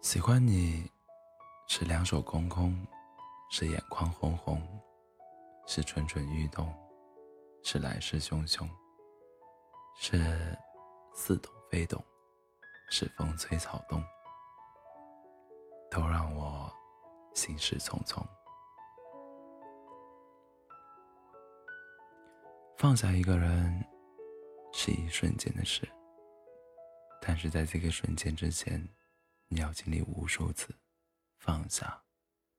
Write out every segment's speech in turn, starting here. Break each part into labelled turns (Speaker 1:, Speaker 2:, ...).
Speaker 1: 喜欢你，是两手空空，是眼眶红红，是蠢蠢欲动，是来势汹汹，是似懂非懂，是风吹草动，都让我心事重重。放下一个人是一瞬间的事，但是在这个瞬间之前。你要经历无数次放下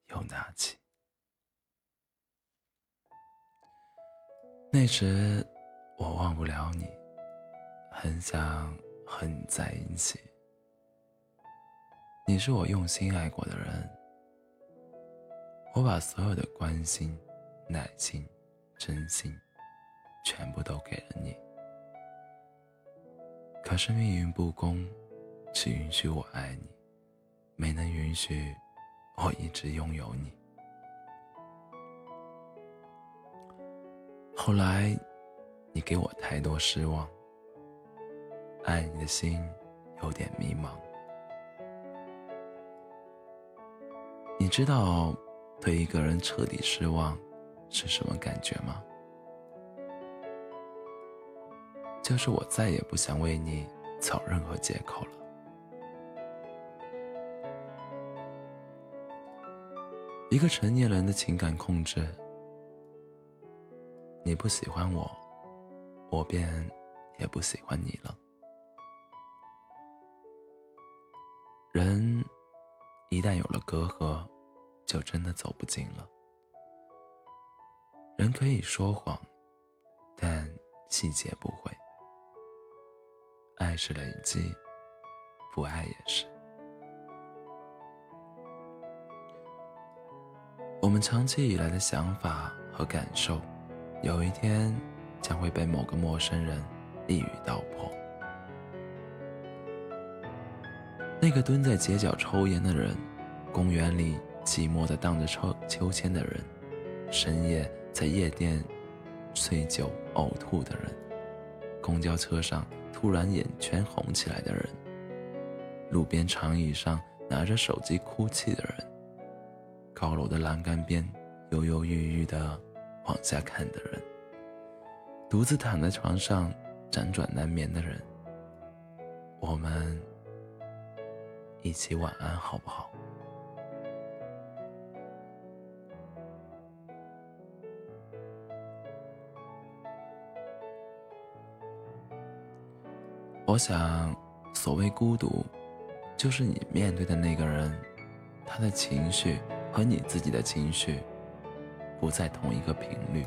Speaker 1: 又拿起。那时我忘不了你，很想和你在一起。你是我用心爱过的人，我把所有的关心、耐心、真心，全部都给了你。可是命运不公，只允许我爱你。没能允许我一直拥有你。后来，你给我太多失望，爱你的心有点迷茫。你知道对一个人彻底失望是什么感觉吗？就是我再也不想为你找任何借口了。一个成年人的情感控制，你不喜欢我，我便也不喜欢你了。人一旦有了隔阂，就真的走不近了。人可以说谎，但细节不会。爱是累积，不爱也是。我们长期以来的想法和感受，有一天将会被某个陌生人一语道破。那个蹲在街角抽烟的人，公园里寂寞的荡着秋秋千的人，深夜在夜店醉酒呕吐的人，公交车上突然眼圈红起来的人，路边长椅上拿着手机哭泣的人。高楼的栏杆边，犹犹豫豫的往下看的人，独自躺在床上辗转难眠的人，我们一起晚安好不好？我想，所谓孤独，就是你面对的那个人，他的情绪。和你自己的情绪不在同一个频率。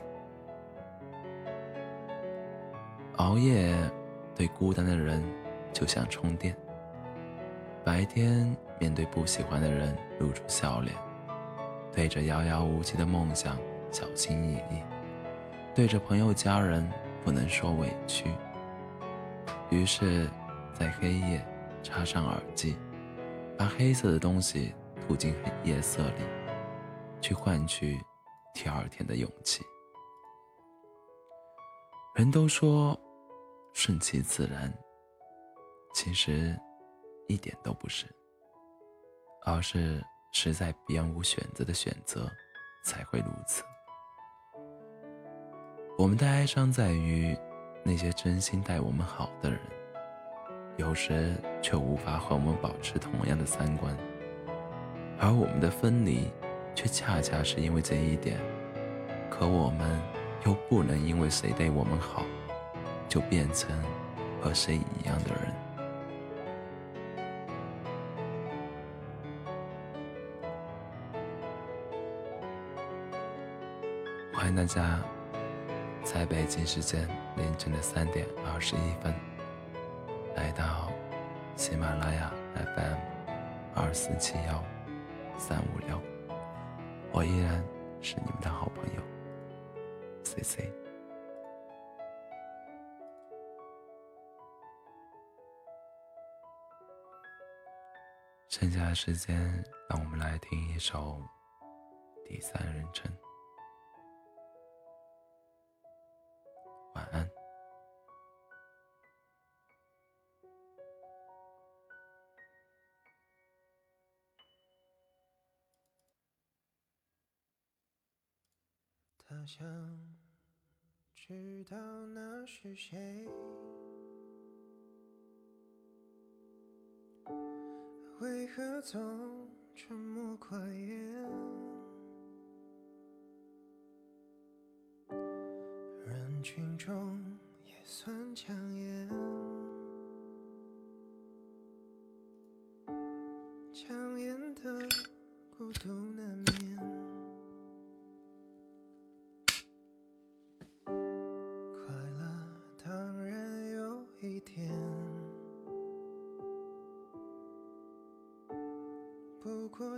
Speaker 1: 熬夜对孤单的人就像充电。白天面对不喜欢的人露出笑脸，对着遥遥无期的梦想小心翼翼，对着朋友家人不能说委屈。于是，在黑夜插上耳机，把黑色的东西。吐进夜色里，去换取第二天的勇气。人都说顺其自然，其实一点都不是，而是实在别无选择的选择才会如此。我们的哀伤在于那些真心待我们好的人，有时却无法和我们保持同样的三观。而我们的分离，却恰恰是因为这一点。可我们又不能因为谁对我们好，就变成和谁一样的人。欢迎大家在北京时间凌晨的三点二十一分，来到喜马拉雅 FM 二四七幺。三五六，我依然是你们的好朋友，C C。剩下的时间，让我们来听一首《第三人称》。晚安。
Speaker 2: 他想知道那是谁，为何总沉默寡言？人群中也算抢眼，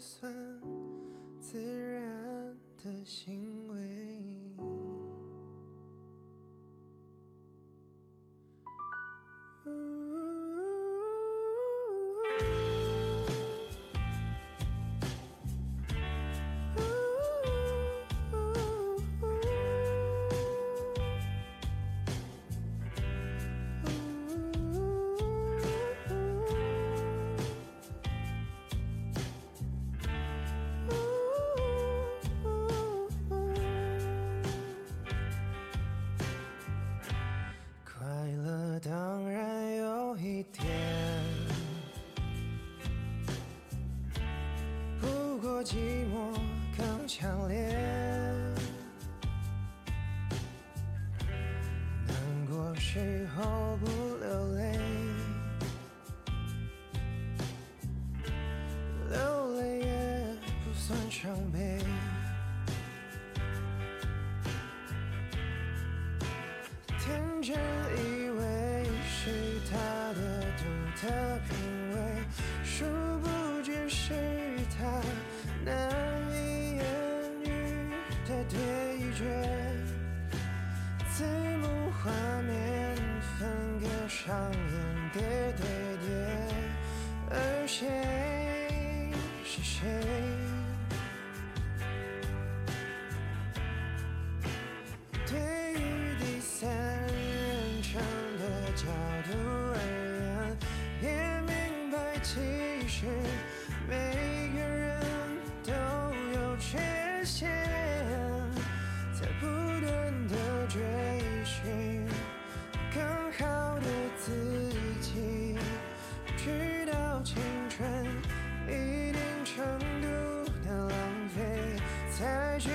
Speaker 2: 算自然的行寂寞更强烈。难过时候不流泪，流泪也不算伤悲。天真以为是他的独特品味，角度而言，也明白其实每个人都有缺陷，在不断的追寻更好的自己，直到青春一定程度的浪费，才觉